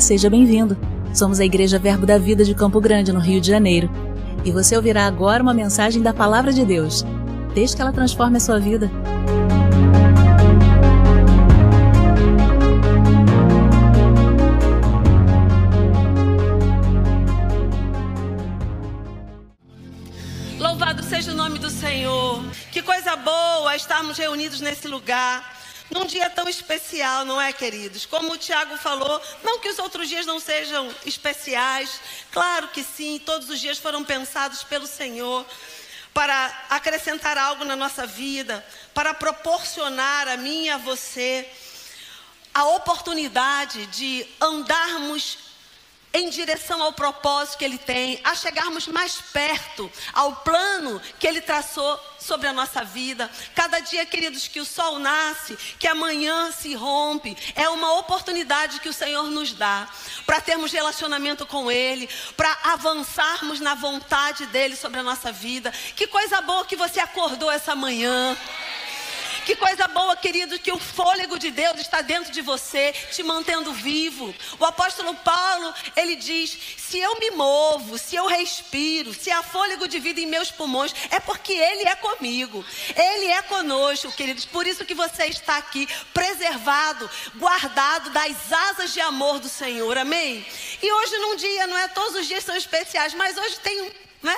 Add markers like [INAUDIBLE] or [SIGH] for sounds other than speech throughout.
Seja bem-vindo. Somos a Igreja Verbo da Vida de Campo Grande, no Rio de Janeiro. E você ouvirá agora uma mensagem da Palavra de Deus. Desde que ela transforme a sua vida. Louvado seja o nome do Senhor. Que coisa boa estarmos reunidos nesse lugar num dia tão especial, não é, queridos? Como o Tiago falou, não que os outros dias não sejam especiais, claro que sim, todos os dias foram pensados pelo Senhor para acrescentar algo na nossa vida, para proporcionar a mim e a você a oportunidade de andarmos em direção ao propósito que Ele tem, a chegarmos mais perto ao plano que Ele traçou sobre a nossa vida. Cada dia, queridos, que o sol nasce, que amanhã se rompe, é uma oportunidade que o Senhor nos dá para termos relacionamento com Ele, para avançarmos na vontade dEle sobre a nossa vida. Que coisa boa que você acordou essa manhã. Que coisa boa, querido, que o fôlego de Deus está dentro de você, te mantendo vivo. O apóstolo Paulo, ele diz: se eu me movo, se eu respiro, se há fôlego de vida em meus pulmões, é porque Ele é comigo, Ele é conosco, queridos. Por isso que você está aqui, preservado, guardado das asas de amor do Senhor, amém? E hoje, num dia, não é? Todos os dias são especiais, mas hoje tem, né?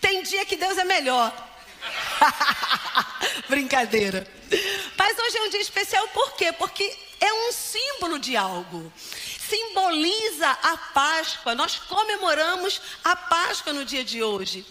Tem dia que Deus é melhor. [LAUGHS] Brincadeira. Mas hoje é um dia especial por quê? Porque é um símbolo de algo. Simboliza a Páscoa. Nós comemoramos a Páscoa no dia de hoje.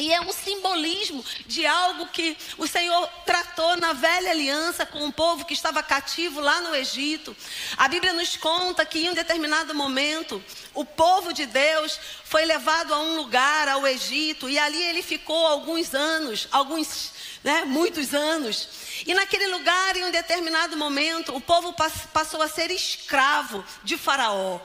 E é um simbolismo de algo que o Senhor tratou na velha aliança com o povo que estava cativo lá no Egito. A Bíblia nos conta que em um determinado momento, o povo de Deus foi levado a um lugar, ao Egito, e ali ele ficou alguns anos, alguns, né, muitos anos. E naquele lugar, em um determinado momento, o povo passou a ser escravo de Faraó.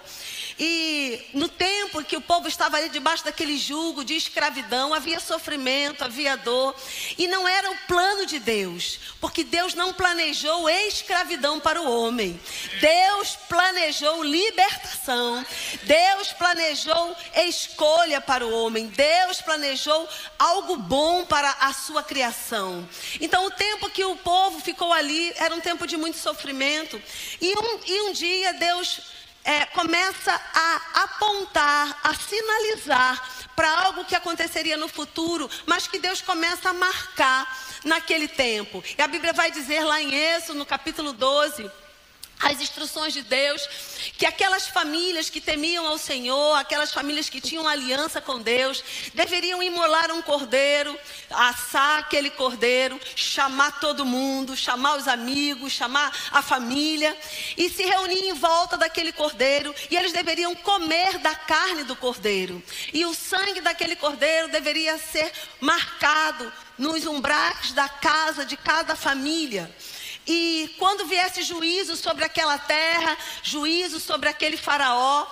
E no tempo que o povo estava ali debaixo daquele jugo de escravidão, havia sofrimento, havia dor. E não era o plano de Deus, porque Deus não planejou escravidão para o homem. Deus planejou libertação. Deus planejou escolha para o homem. Deus planejou algo bom para a sua criação. Então, o tempo que o povo ficou ali era um tempo de muito sofrimento. E um, e um dia Deus é, começa a apontar, a sinalizar para algo que aconteceria no futuro, mas que Deus começa a marcar naquele tempo. E a Bíblia vai dizer lá em Êxodo, no capítulo 12, as instruções de Deus, que aquelas famílias que temiam ao Senhor, aquelas famílias que tinham aliança com Deus, deveriam imolar um cordeiro, assar aquele cordeiro, chamar todo mundo, chamar os amigos, chamar a família e se reunir em volta daquele cordeiro, e eles deveriam comer da carne do cordeiro. E o sangue daquele cordeiro deveria ser marcado nos umbrais da casa de cada família. E quando viesse juízo sobre aquela terra, juízo sobre aquele faraó,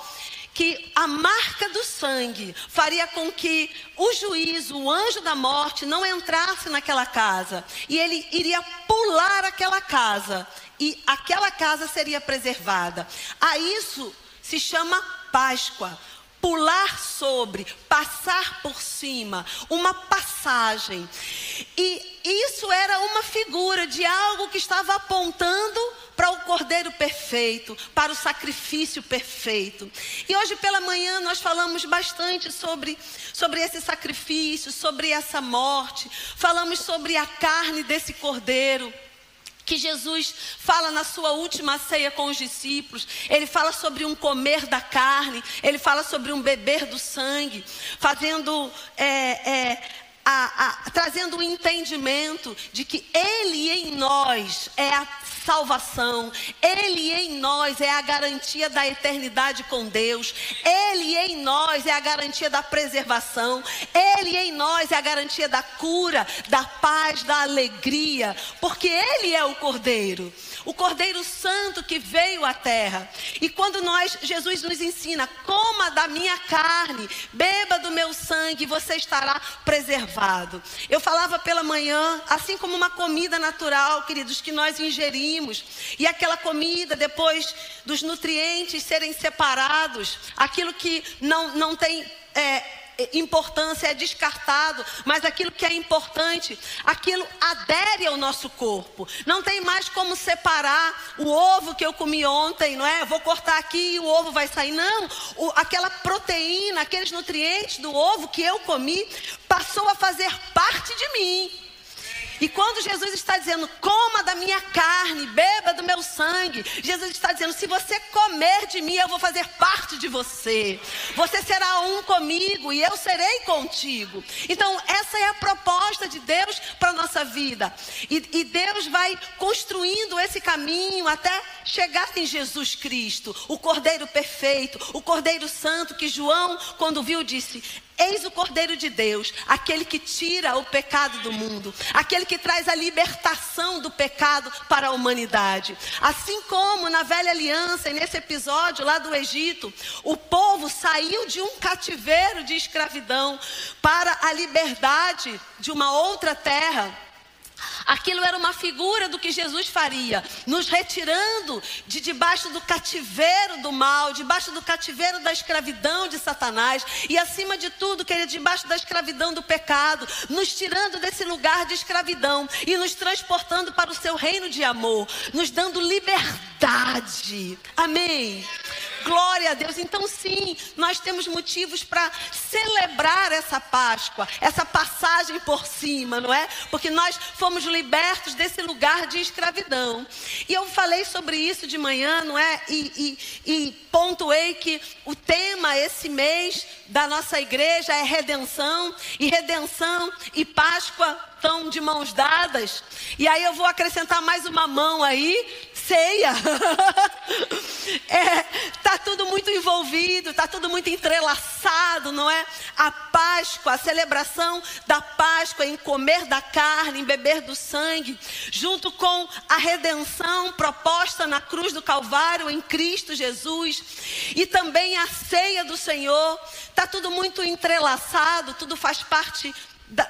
que a marca do sangue faria com que o juízo, o anjo da morte, não entrasse naquela casa. E ele iria pular aquela casa. E aquela casa seria preservada. A isso se chama Páscoa pular sobre, passar por cima, uma passagem. E isso era uma figura de algo que estava apontando para o cordeiro perfeito, para o sacrifício perfeito. E hoje pela manhã nós falamos bastante sobre, sobre esse sacrifício, sobre essa morte, falamos sobre a carne desse cordeiro que Jesus fala na sua última ceia com os discípulos. Ele fala sobre um comer da carne, ele fala sobre um beber do sangue, fazendo é, é, a, a, trazendo o um entendimento de que Ele em nós é a salvação, Ele em nós é a garantia da eternidade com Deus, Ele em nós é a garantia da preservação, Ele em nós é a garantia da cura, da paz, da alegria, porque Ele é o Cordeiro o Cordeiro Santo que veio à terra. E quando nós, Jesus nos ensina, coma da minha carne, beba do meu sangue, você estará preservado. Eu falava pela manhã, assim como uma comida natural, queridos, que nós ingerimos, e aquela comida, depois dos nutrientes serem separados, aquilo que não, não tem. É, importância é descartado, mas aquilo que é importante, aquilo adere ao nosso corpo. Não tem mais como separar o ovo que eu comi ontem, não é? Vou cortar aqui e o ovo vai sair. Não, o, aquela proteína, aqueles nutrientes do ovo que eu comi, passou a fazer parte de mim. E quando Jesus está dizendo, coma da minha carne, beba do meu sangue, Jesus está dizendo, se você comer de mim, eu vou fazer parte de você. Você será um comigo e eu serei contigo. Então, essa é a proposta de Deus para a nossa vida. E, e Deus vai construindo esse caminho até chegar em Jesus Cristo, o Cordeiro perfeito, o Cordeiro Santo, que João, quando viu, disse: Eis o Cordeiro de Deus, aquele que tira o pecado do mundo, aquele que traz a libertação do pecado para a humanidade. Assim como na velha aliança, e nesse episódio lá do Egito, o povo saiu de um cativeiro de escravidão para a liberdade de uma outra terra. Aquilo era uma figura do que Jesus faria, nos retirando de debaixo do cativeiro do mal, debaixo do cativeiro da escravidão de Satanás e acima de tudo, querido, debaixo da escravidão do pecado, nos tirando desse lugar de escravidão e nos transportando para o seu reino de amor, nos dando liberdade. Amém. Glória a Deus. Então, sim, nós temos motivos para celebrar essa Páscoa, essa passagem por cima, não é? Porque nós fomos libertos desse lugar de escravidão. E eu falei sobre isso de manhã, não é? E, e, e pontuei que o tema esse mês da nossa igreja é redenção, e redenção e Páscoa estão de mãos dadas. E aí eu vou acrescentar mais uma mão aí, ceia. [LAUGHS] é, tá tudo muito envolvido, tá tudo muito entrelaçado, não é? A Páscoa, a celebração da Páscoa em comer da carne, em beber do sangue, junto com a redenção proposta na cruz do Calvário em Cristo Jesus, e também a ceia do Senhor, tá tudo muito entrelaçado, tudo faz parte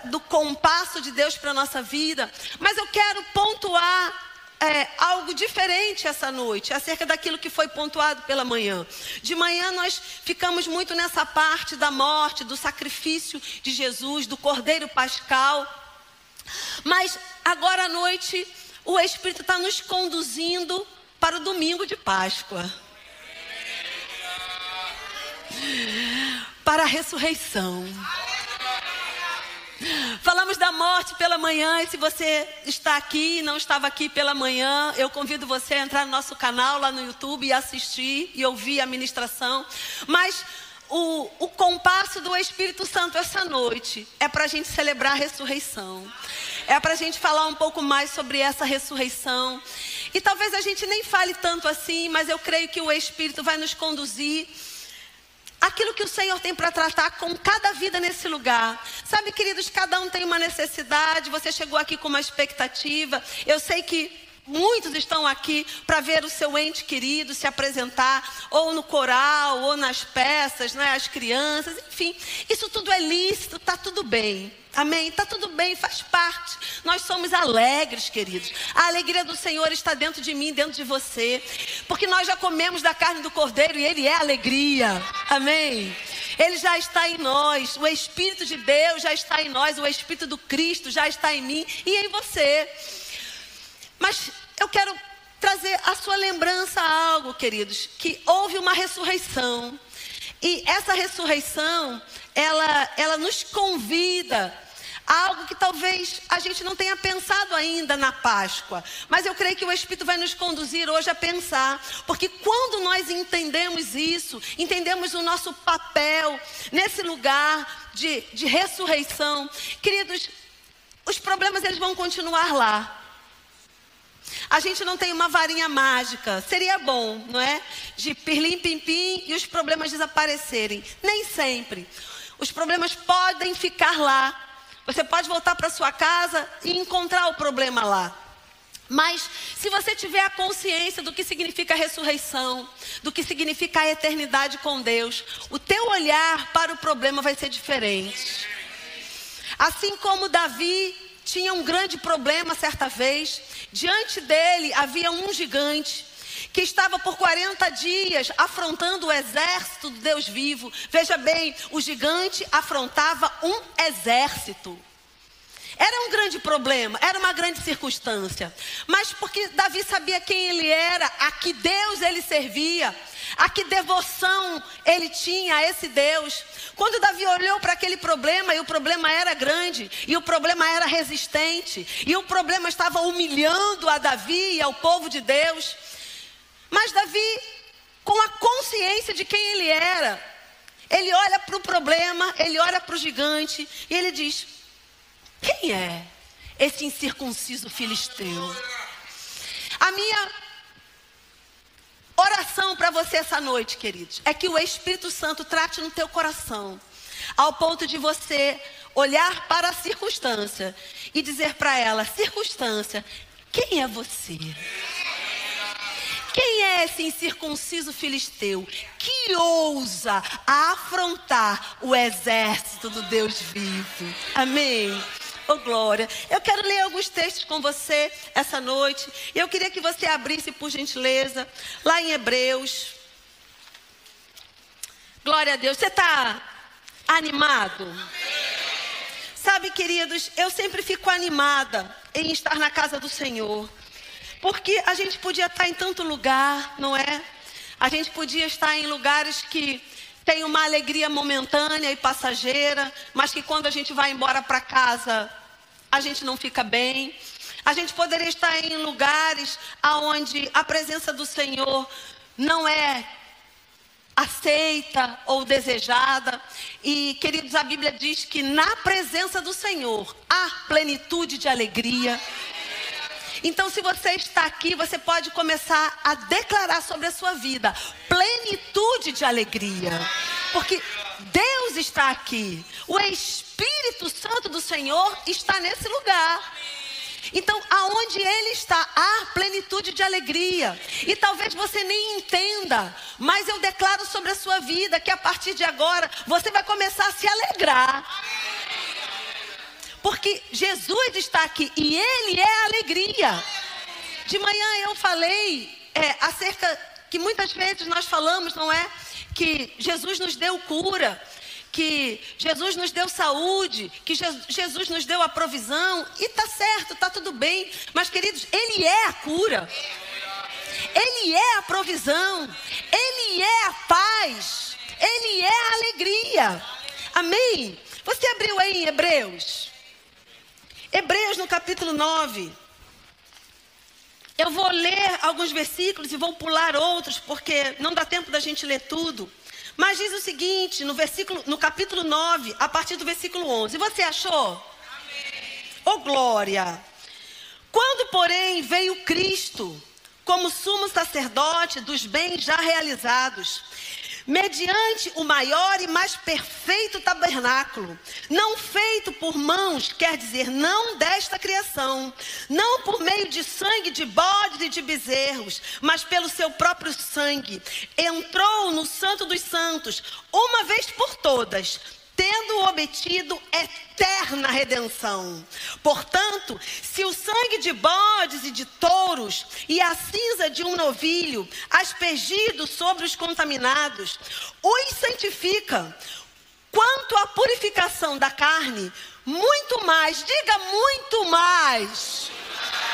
do compasso de Deus para a nossa vida. Mas eu quero pontuar é, algo diferente essa noite, acerca daquilo que foi pontuado pela manhã. De manhã nós ficamos muito nessa parte da morte, do sacrifício de Jesus, do Cordeiro Pascal. Mas agora à noite, o Espírito está nos conduzindo para o domingo de Páscoa. Para a ressurreição. Falamos da morte pela manhã, e se você está aqui e não estava aqui pela manhã, eu convido você a entrar no nosso canal lá no YouTube e assistir e ouvir a ministração. Mas o, o compasso do Espírito Santo essa noite é para a gente celebrar a ressurreição. É para a gente falar um pouco mais sobre essa ressurreição. E talvez a gente nem fale tanto assim, mas eu creio que o Espírito vai nos conduzir aquilo que o Senhor tem para tratar com cada vida nesse lugar. Sabe, queridos, cada um tem uma necessidade. Você chegou aqui com uma expectativa. Eu sei que Muitos estão aqui para ver o seu ente querido se apresentar, ou no coral, ou nas peças, né, as crianças, enfim. Isso tudo é lícito, está tudo bem. Amém? Está tudo bem, faz parte. Nós somos alegres, queridos. A alegria do Senhor está dentro de mim, dentro de você. Porque nós já comemos da carne do cordeiro e Ele é alegria. Amém? Ele já está em nós. O Espírito de Deus já está em nós. O Espírito do Cristo já está em mim e em você. Mas eu quero trazer a sua lembrança algo, queridos, que houve uma ressurreição. E essa ressurreição, ela, ela nos convida a algo que talvez a gente não tenha pensado ainda na Páscoa. Mas eu creio que o Espírito vai nos conduzir hoje a pensar. Porque quando nós entendemos isso, entendemos o nosso papel nesse lugar de, de ressurreição, queridos, os problemas eles vão continuar lá. A gente não tem uma varinha mágica. Seria bom, não é? De pirlim pim pim e os problemas desaparecerem. Nem sempre. Os problemas podem ficar lá. Você pode voltar para sua casa e encontrar o problema lá. Mas se você tiver a consciência do que significa a ressurreição, do que significa a eternidade com Deus, o teu olhar para o problema vai ser diferente. Assim como Davi tinha um grande problema certa vez, diante dele havia um gigante que estava por 40 dias afrontando o exército do Deus vivo. Veja bem, o gigante afrontava um exército. Era um grande problema, era uma grande circunstância. Mas porque Davi sabia quem ele era, a que Deus ele servia, a que devoção ele tinha a esse Deus. Quando Davi olhou para aquele problema, e o problema era grande, e o problema era resistente, e o problema estava humilhando a Davi e ao povo de Deus. Mas Davi, com a consciência de quem ele era, ele olha para o problema, ele olha para o gigante, e ele diz: quem é esse incircunciso filisteu? A minha oração para você essa noite, queridos, é que o Espírito Santo trate no teu coração, ao ponto de você olhar para a circunstância e dizer para ela: circunstância, quem é você? Quem é esse incircunciso filisteu que ousa afrontar o exército do Deus vivo? Amém. Oh, glória. Eu quero ler alguns textos com você essa noite. E eu queria que você abrisse, por gentileza, lá em Hebreus. Glória a Deus. Você está animado? Sabe, queridos, eu sempre fico animada em estar na casa do Senhor. Porque a gente podia estar em tanto lugar, não é? A gente podia estar em lugares que tem uma alegria momentânea e passageira, mas que quando a gente vai embora para casa, a gente não fica bem. A gente poderia estar em lugares onde a presença do Senhor não é aceita ou desejada. E, queridos, a Bíblia diz que na presença do Senhor há plenitude de alegria. Então, se você está aqui, você pode começar a declarar sobre a sua vida plenitude de alegria. Porque Deus está aqui. O Espírito Santo do Senhor está nesse lugar. Então, aonde Ele está, há plenitude de alegria. E talvez você nem entenda, mas eu declaro sobre a sua vida que a partir de agora você vai começar a se alegrar. Porque Jesus está aqui e Ele é alegria. De manhã eu falei é, acerca que muitas vezes nós falamos, não é? Que Jesus nos deu cura, que Jesus nos deu saúde, que Jesus nos deu a provisão, e tá certo, tá tudo bem, mas queridos, Ele é a cura, Ele é a provisão, Ele é a paz, Ele é a alegria, amém? Você abriu aí em Hebreus? Hebreus no capítulo 9. Eu vou ler alguns versículos e vou pular outros, porque não dá tempo da gente ler tudo. Mas diz o seguinte, no versículo, no capítulo 9, a partir do versículo 11. Você achou? Amém. Oh glória! Quando, porém, veio Cristo como sumo sacerdote dos bens já realizados, mediante o maior e mais perfeito tabernáculo, não feito por mãos, quer dizer, não desta criação, não por meio de sangue de bodes e de bezerros, mas pelo seu próprio sangue, entrou no Santo dos Santos, uma vez por todas, tendo obtido eterna redenção. Portanto, se o sangue de bodes e de touros e a cinza de um novilho, aspergido sobre os contaminados, os santifica, quanto à purificação da carne, muito mais, diga muito mais.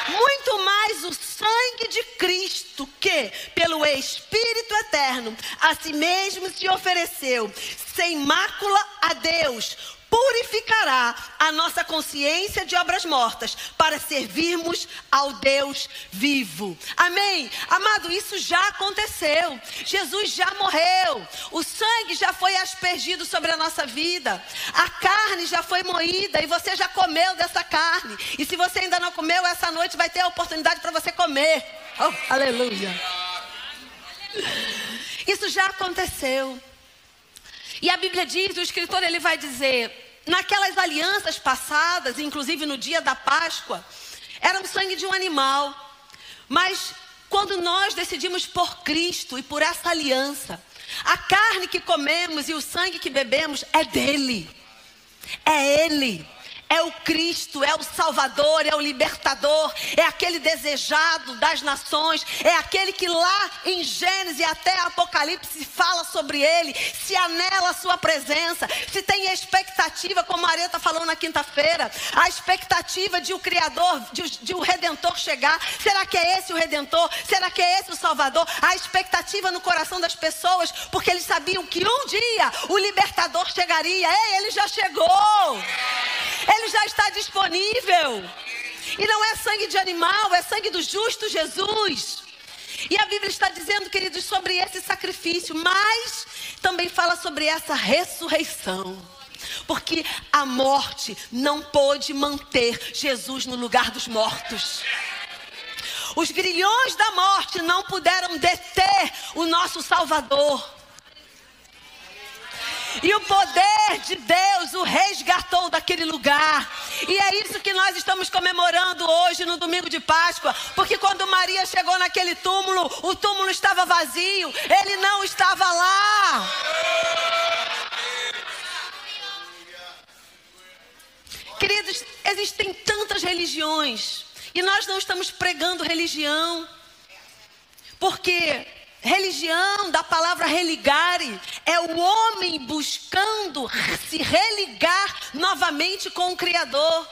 Muito mais o sangue de Cristo, que, pelo Espírito eterno, a si mesmo se ofereceu, sem mácula a Deus, purificará a nossa consciência de obras mortas para servirmos ao Deus vivo. Amém? Amado, isso já aconteceu. Jesus já morreu. O sangue já foi aspergido sobre a nossa vida. A carne já foi moída e você já comeu dessa carne. E se você ainda não comeu, essa noite vai ter a oportunidade para você comer. Oh, aleluia. Isso já aconteceu. E a Bíblia diz, o escritor ele vai dizer, naquelas alianças passadas, inclusive no dia da Páscoa, era o sangue de um animal. Mas quando nós decidimos por Cristo e por essa aliança, a carne que comemos e o sangue que bebemos é dele. É ele é o Cristo, é o Salvador, é o libertador, é aquele desejado das nações, é aquele que lá em Gênesis até Apocalipse fala sobre ele, se anela a sua presença, se tem expectativa, como a está falando na quinta-feira, a expectativa de o Criador, de, de o Redentor chegar. Será que é esse o Redentor? Será que é esse o Salvador? A expectativa no coração das pessoas, porque eles sabiam que um dia o libertador chegaria. Ei, ele já chegou! Ele já está disponível. E não é sangue de animal, é sangue do justo Jesus. E a Bíblia está dizendo, queridos, sobre esse sacrifício, mas também fala sobre essa ressurreição. Porque a morte não pôde manter Jesus no lugar dos mortos. Os grilhões da morte não puderam deter o nosso Salvador. E o poder de Deus o resgatou daquele lugar. E é isso que nós estamos comemorando hoje no domingo de Páscoa. Porque quando Maria chegou naquele túmulo, o túmulo estava vazio, ele não estava lá. Queridos, existem tantas religiões. E nós não estamos pregando religião. Porque Religião, da palavra religare, é o homem buscando se religar novamente com o Criador.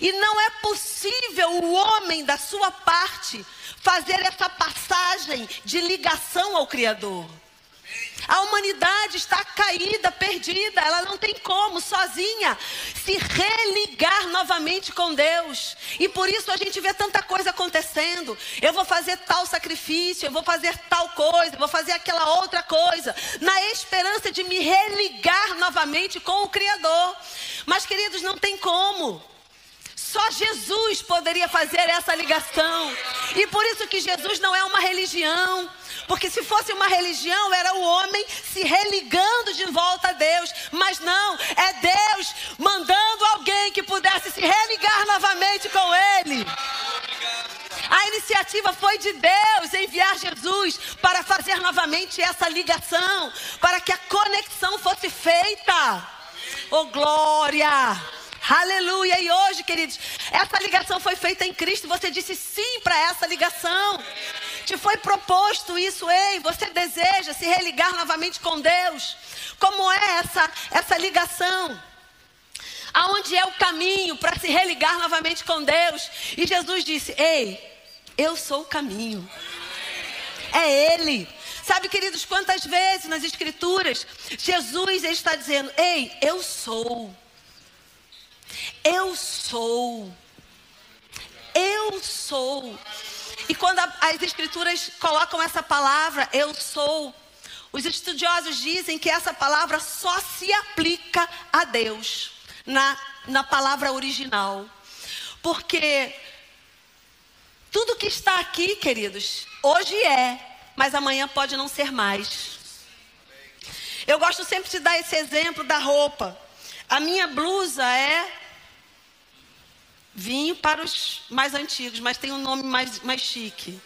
E não é possível o homem, da sua parte, fazer essa passagem de ligação ao Criador. A humanidade está caída, perdida, ela não tem como sozinha se religar novamente com Deus. E por isso a gente vê tanta coisa acontecendo. Eu vou fazer tal sacrifício, eu vou fazer tal coisa, vou fazer aquela outra coisa, na esperança de me religar novamente com o Criador. Mas, queridos, não tem como. Só Jesus poderia fazer essa ligação. E por isso que Jesus não é uma religião. Porque se fosse uma religião, era o homem se religando de volta a Deus. Mas não, é Deus mandando alguém que pudesse se religar novamente com Ele. A iniciativa foi de Deus enviar Jesus para fazer novamente essa ligação, para que a conexão fosse feita. Oh glória! Aleluia! E hoje, queridos, essa ligação foi feita em Cristo. Você disse sim para essa ligação. Te foi proposto isso, ei, você deseja se religar novamente com Deus? Como é essa, essa ligação? Aonde é o caminho para se religar novamente com Deus? E Jesus disse: Ei, eu sou o caminho. É Ele. Sabe, queridos, quantas vezes nas Escrituras Jesus está dizendo: Ei, eu sou. Eu sou. Eu sou. E quando a, as escrituras colocam essa palavra, eu sou, os estudiosos dizem que essa palavra só se aplica a Deus, na, na palavra original. Porque tudo que está aqui, queridos, hoje é, mas amanhã pode não ser mais. Eu gosto sempre de dar esse exemplo da roupa. A minha blusa é Vinho para os mais antigos, mas tem um nome mais, mais chique.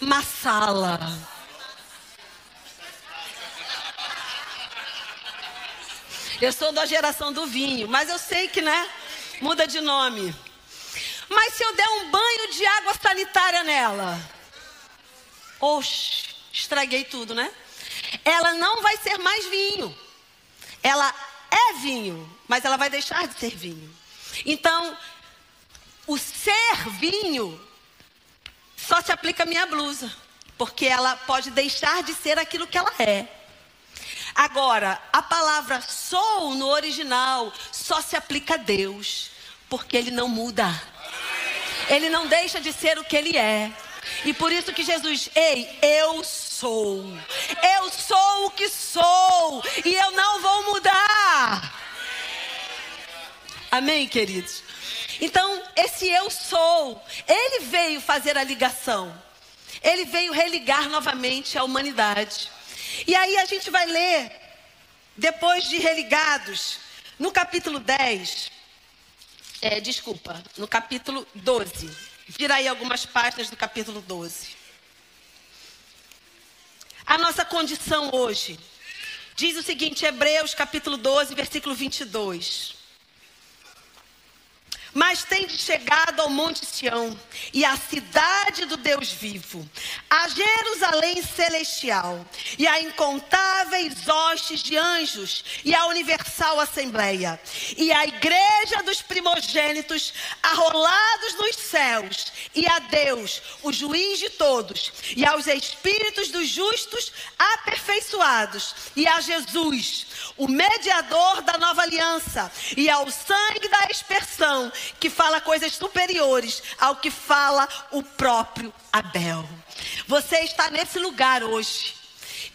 Massala. Eu sou da geração do vinho, mas eu sei que, né? Muda de nome. Mas se eu der um banho de água sanitária nela, oxe, estraguei tudo, né? Ela não vai ser mais vinho. Ela é vinho, mas ela vai deixar de ser vinho. Então, o ser vinho só se aplica à minha blusa, porque ela pode deixar de ser aquilo que ela é. Agora, a palavra sou no original só se aplica a Deus, porque ele não muda. Ele não deixa de ser o que ele é. E por isso que Jesus, ei, eu sou. Eu sou o que sou e eu não vou mudar. Amém, queridos? Então, esse eu sou, ele veio fazer a ligação. Ele veio religar novamente a humanidade. E aí a gente vai ler, depois de religados, no capítulo 10, é, desculpa, no capítulo 12. Vira aí algumas páginas do capítulo 12. A nossa condição hoje. Diz o seguinte, Hebreus capítulo 12, versículo 22 mas tendes chegado ao Monte Sião e à cidade do Deus vivo, a Jerusalém celestial e a incontáveis hostes de anjos e a universal assembleia e a igreja dos primogênitos arrolados nos céus e a Deus, o juiz de todos, e aos espíritos dos justos aperfeiçoados e a Jesus, o mediador da nova aliança, e ao sangue da expersão que fala coisas superiores ao que fala o próprio Abel. Você está nesse lugar hoje,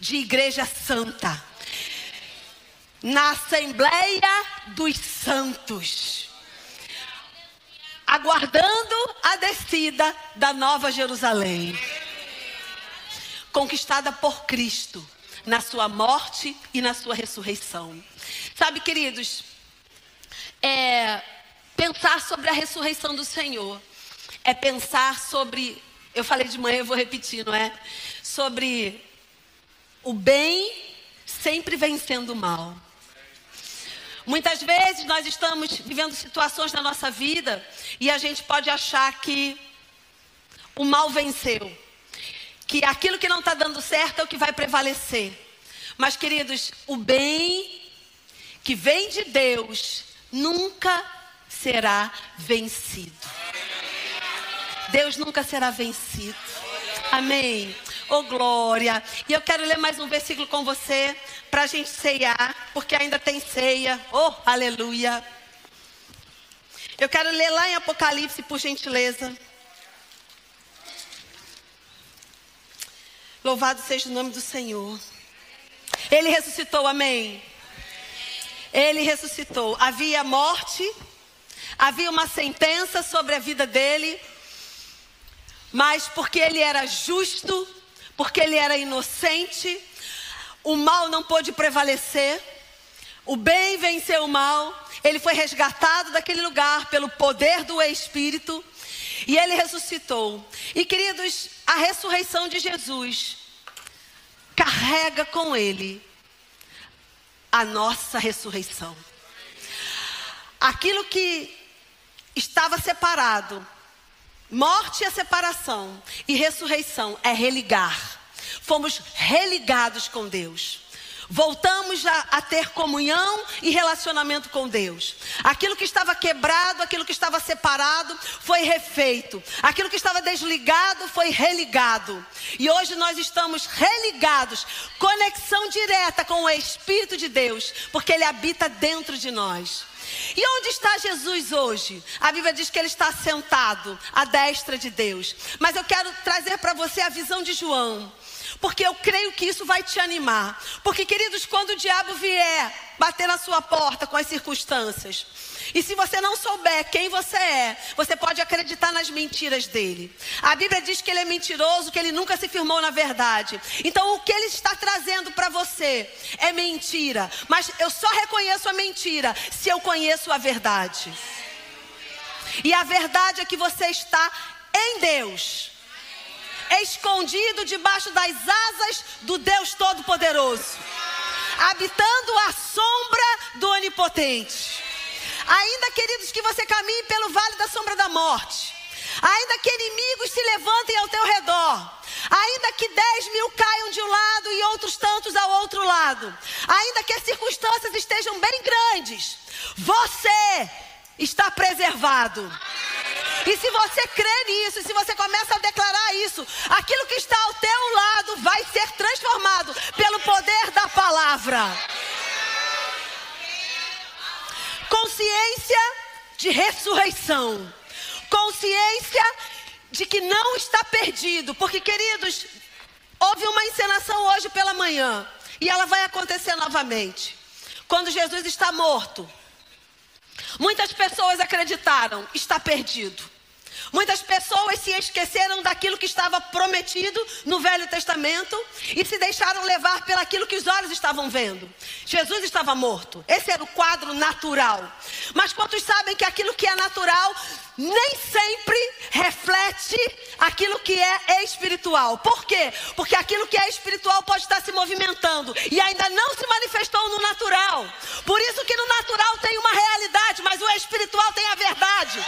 de igreja santa, na Assembleia dos Santos, aguardando a descida da Nova Jerusalém, conquistada por Cristo na sua morte e na sua ressurreição. Sabe, queridos, é, pensar sobre a ressurreição do Senhor é pensar sobre, eu falei de manhã, eu vou repetir, não é? Sobre o bem sempre vencendo o mal. Muitas vezes nós estamos vivendo situações na nossa vida e a gente pode achar que o mal venceu, que aquilo que não está dando certo é o que vai prevalecer. Mas, queridos, o bem que vem de Deus nunca será vencido. Deus nunca será vencido. Amém. Oh glória. E eu quero ler mais um versículo com você para a gente ceiar, porque ainda tem ceia. Oh, aleluia. Eu quero ler lá em Apocalipse, por gentileza. Louvado seja o nome do Senhor. Ele ressuscitou, amém. Ele ressuscitou. Havia morte, havia uma sentença sobre a vida dele, mas porque ele era justo, porque ele era inocente, o mal não pôde prevalecer, o bem venceu o mal, ele foi resgatado daquele lugar pelo poder do Espírito e ele ressuscitou. E queridos, a ressurreição de Jesus carrega com ele a nossa ressurreição. Aquilo que estava separado, morte é separação e ressurreição é religar. Fomos religados com Deus. Voltamos a, a, ter comunhão e relacionamento com Deus. Aquilo que estava quebrado, aquilo que estava separado, foi refeito. Aquilo que estava desligado foi religado. E hoje nós estamos religados, conexão direta com o Espírito de Deus, porque Ele habita dentro de nós. E onde está Jesus hoje? A Bíblia diz que ele está sentado à destra de Deus. Mas eu quero trazer para você a visão de João porque eu creio que isso vai te animar. Porque, queridos, quando o diabo vier bater na sua porta com as circunstâncias, e se você não souber quem você é, você pode acreditar nas mentiras dele. A Bíblia diz que ele é mentiroso, que ele nunca se firmou na verdade. Então, o que ele está trazendo para você é mentira. Mas eu só reconheço a mentira se eu conheço a verdade. E a verdade é que você está em Deus escondido debaixo das asas do Deus Todo-Poderoso, habitando a sombra do Onipotente. Ainda, queridos, que você caminhe pelo vale da sombra da morte, ainda que inimigos se levantem ao teu redor, ainda que dez mil caiam de um lado e outros tantos ao outro lado, ainda que as circunstâncias estejam bem grandes, você está preservado. E se você crê nisso, se você começa a declarar isso, aquilo que está ao teu lado vai ser transformado pelo poder da palavra. Consciência de ressurreição. Consciência de que não está perdido. Porque, queridos, houve uma encenação hoje pela manhã. E ela vai acontecer novamente. Quando Jesus está morto. Muitas pessoas acreditaram, está perdido. Muitas pessoas se esqueceram daquilo que estava prometido no Velho Testamento e se deixaram levar pelaquilo que os olhos estavam vendo. Jesus estava morto. Esse era o quadro natural. Mas quantos sabem que aquilo que é natural nem sempre reflete aquilo que é espiritual. Por quê? Porque aquilo que é espiritual pode estar se movimentando e ainda não se manifestou no natural. Por isso que no natural tem uma realidade, mas o espiritual tem a verdade.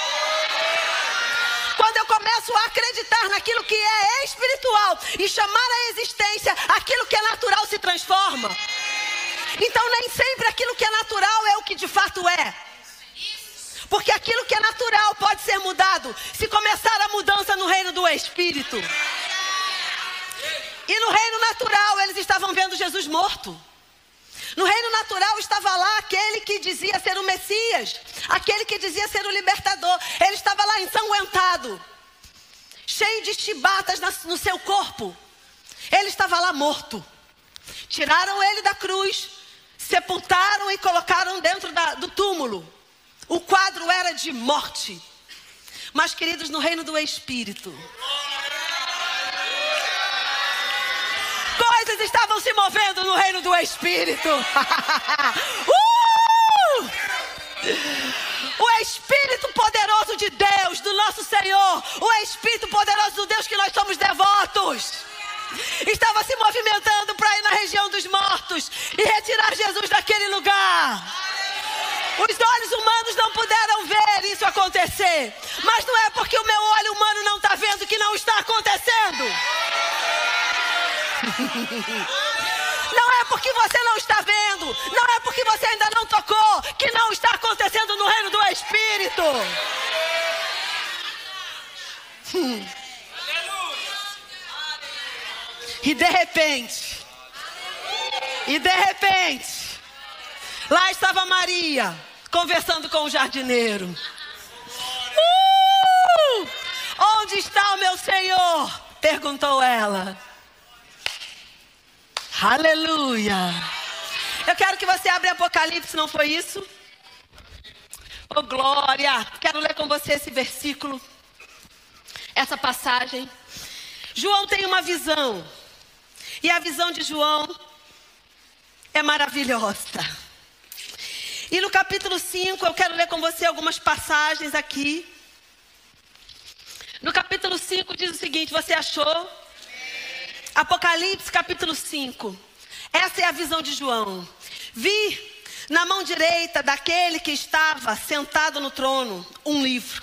Quando eu começo a acreditar naquilo que é espiritual e chamar a existência, aquilo que é natural se transforma. Então nem sempre aquilo que é natural é o que de fato é. Porque aquilo que é natural pode ser mudado se começar a mudança no reino do Espírito. E no reino natural eles estavam vendo Jesus morto. No reino natural estava lá aquele que dizia ser o Messias, aquele que dizia ser o libertador. Ele estava lá ensanguentado, cheio de chibatas no seu corpo. Ele estava lá morto. Tiraram ele da cruz, sepultaram e colocaram dentro da, do túmulo. O quadro era de morte. Mas, queridos, no reino do Espírito, estavam se movendo no reino do Espírito. [LAUGHS] uh! O Espírito poderoso de Deus, do nosso Senhor, o Espírito poderoso do Deus que nós somos devotos, estava se movimentando para ir na região dos mortos e retirar Jesus daquele lugar. Os olhos humanos não puderam ver isso acontecer. Mas não é porque o meu olho [LAUGHS] Não é porque você não está vendo, não é porque você ainda não tocou, que não está acontecendo no reino do Espírito. Hum. E de repente, e de repente, Lá estava Maria, conversando com o jardineiro. Uh! Onde está o meu Senhor? Perguntou ela. Aleluia. Eu quero que você abra Apocalipse, não foi isso? Oh, glória! Quero ler com você esse versículo, essa passagem. João tem uma visão, e a visão de João é maravilhosa. E no capítulo 5, eu quero ler com você algumas passagens aqui. No capítulo 5 diz o seguinte: Você achou? Apocalipse, capítulo 5. Essa é a visão de João. Vi na mão direita daquele que estava sentado no trono um livro,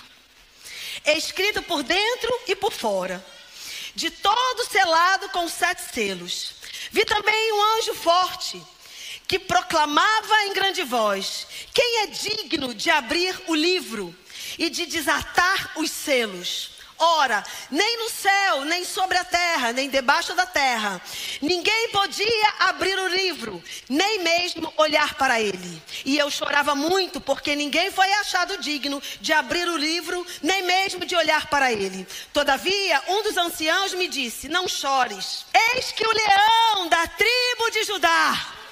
escrito por dentro e por fora, de todo selado com sete selos. Vi também um anjo forte que proclamava em grande voz: Quem é digno de abrir o livro e de desatar os selos? Ora, nem no céu, nem sobre a terra, nem debaixo da terra, ninguém podia abrir o livro, nem mesmo olhar para ele. E eu chorava muito, porque ninguém foi achado digno de abrir o livro, nem mesmo de olhar para ele. Todavia, um dos anciãos me disse: Não chores, eis que o leão da tribo de Judá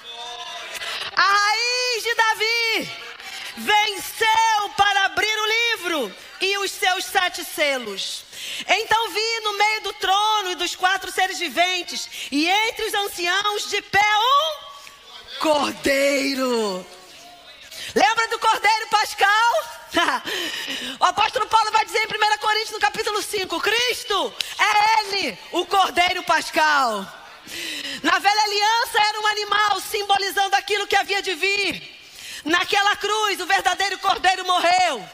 a raiz de Davi venceu para abrir o livro e os seus sete selos. Então vi no meio do trono e dos quatro seres viventes, e entre os anciãos de pé um cordeiro. Lembra do cordeiro pascal? [LAUGHS] o apóstolo Paulo vai dizer em 1 Coríntios, no capítulo 5: Cristo é Ele, o cordeiro pascal. Na velha aliança era um animal simbolizando aquilo que havia de vir. Naquela cruz, o verdadeiro cordeiro morreu.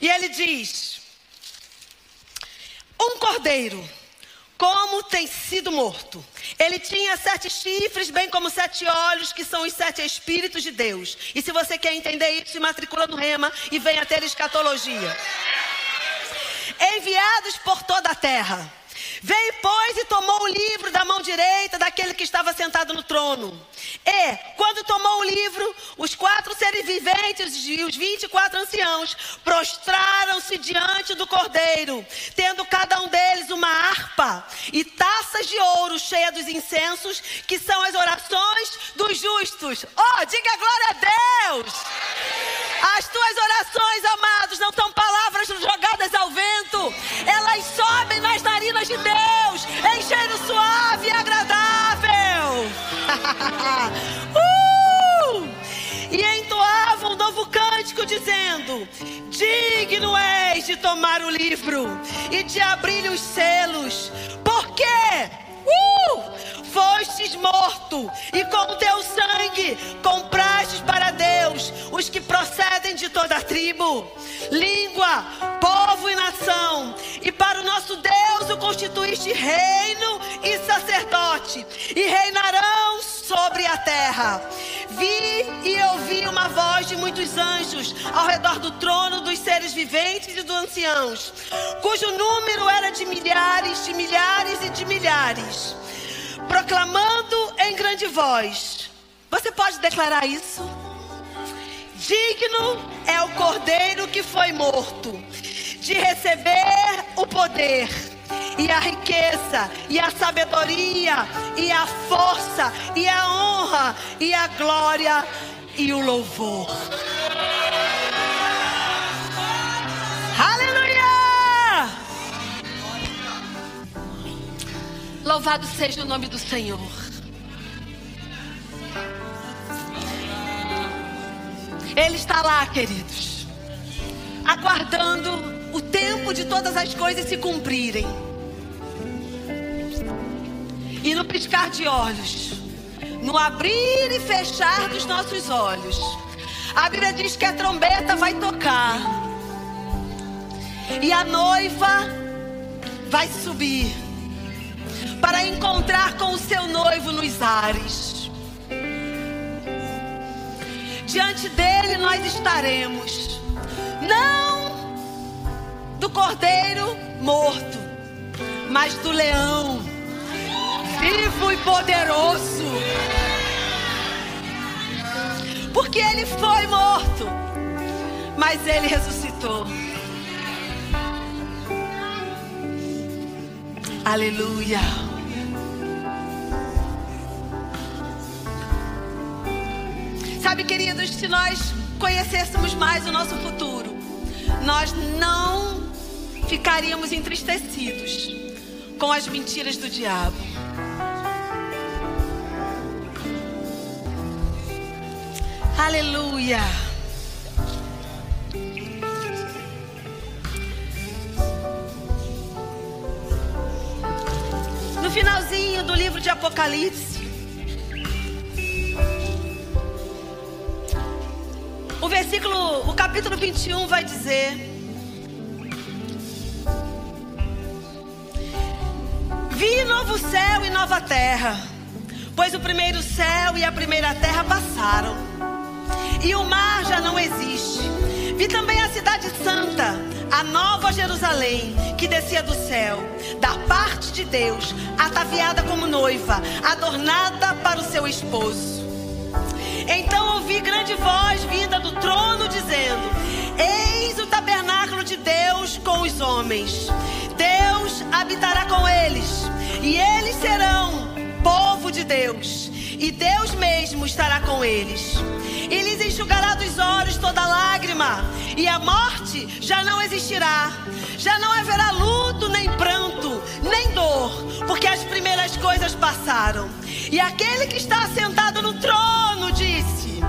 E ele diz: Um cordeiro, como tem sido morto. Ele tinha sete chifres, bem como sete olhos, que são os sete espíritos de Deus. E se você quer entender isso, se matricula no Rema e venha ter escatologia. Enviados por toda a terra Veio, pois, e tomou o livro da mão direita daquele que estava sentado no trono. E, quando tomou o livro, os quatro seres viventes e os vinte e quatro anciãos prostraram-se diante do cordeiro, tendo cada um deles uma harpa e taças de ouro cheias dos incensos, que são as orações dos justos. Oh, diga glória a Deus! As tuas orações, amados, não são palavras jogadas ao vento dizendo: Digno és de tomar o livro e de abrir os selos, porque uh, fostes morto e com teu sangue comprastes para Deus os que procedem de toda a tribo, língua, povo e nação, e para o nosso Deus o constituíste reino e sacerdote, e reinarão sobre a terra. Vi e ouvi uma voz de muitos anjos ao redor do trono dos seres viventes e dos anciãos, cujo número era de milhares, de milhares e de milhares, proclamando em grande voz. Você pode declarar isso? Digno é o cordeiro que foi morto de receber o poder e a riqueza, e a sabedoria, e a força, e a honra, e a glória e o louvor. Aleluia! Louvado seja o nome do Senhor. Ele está lá, queridos, aguardando o tempo de todas as coisas se cumprirem. E no piscar de olhos, no abrir e fechar dos nossos olhos, a Bíblia diz que a trombeta vai tocar. E a noiva vai subir para encontrar com o seu noivo nos ares. Diante dele nós estaremos, não do cordeiro morto, mas do leão vivo e poderoso. Porque ele foi morto, mas ele ressuscitou. Aleluia. Sabe, queridos, se nós conhecêssemos mais o nosso futuro, nós não ficaríamos entristecidos com as mentiras do diabo. Aleluia. No finalzinho do livro de Apocalipse, o versículo, o capítulo 21 vai dizer: Vi novo céu e nova terra, pois o primeiro céu e a primeira terra passaram, e o mar já não existe. Vi também a cidade santa, a nova Jerusalém, que descia do céu, da parte de Deus, ataviada como noiva, adornada para o seu esposo. Então ouvi grande voz vinda do trono dizendo: Eis o tabernáculo de Deus com os homens. Deus habitará com eles, e eles serão povo de Deus, e Deus mesmo estará com eles. E lhes enxugará dos olhos toda lágrima, e a morte já não existirá. Já não haverá luto, nem pranto, nem dor, porque as primeiras coisas passaram. E aquele que está sentado no trono disse: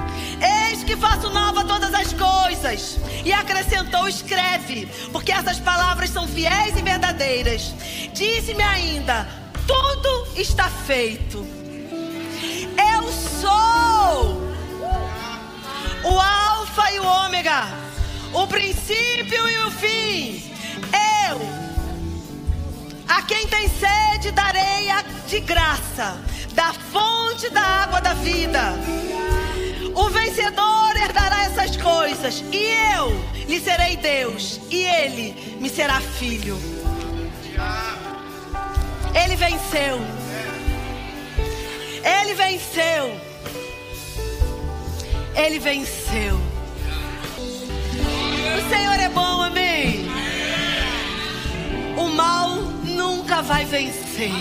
Eis que faço nova todas as coisas. E acrescentou: Escreve, porque essas palavras são fiéis e verdadeiras. Disse-me ainda: Tudo está feito. Eu sou o Alfa e o Ômega, o princípio e o fim. Eu, a quem tem sede, darei de graça, da fonte da água da vida. O vencedor herdará essas coisas, e eu lhe serei Deus, e ele me será filho. Ele venceu. Ele venceu. Ele venceu. O Senhor é bom, amém? O mal nunca vai vencer.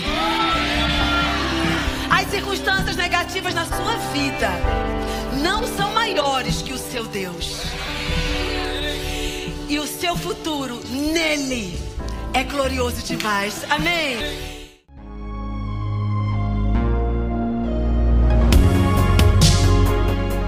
As circunstâncias negativas na sua vida não são maiores que o seu Deus. E o seu futuro nele é glorioso demais. Amém.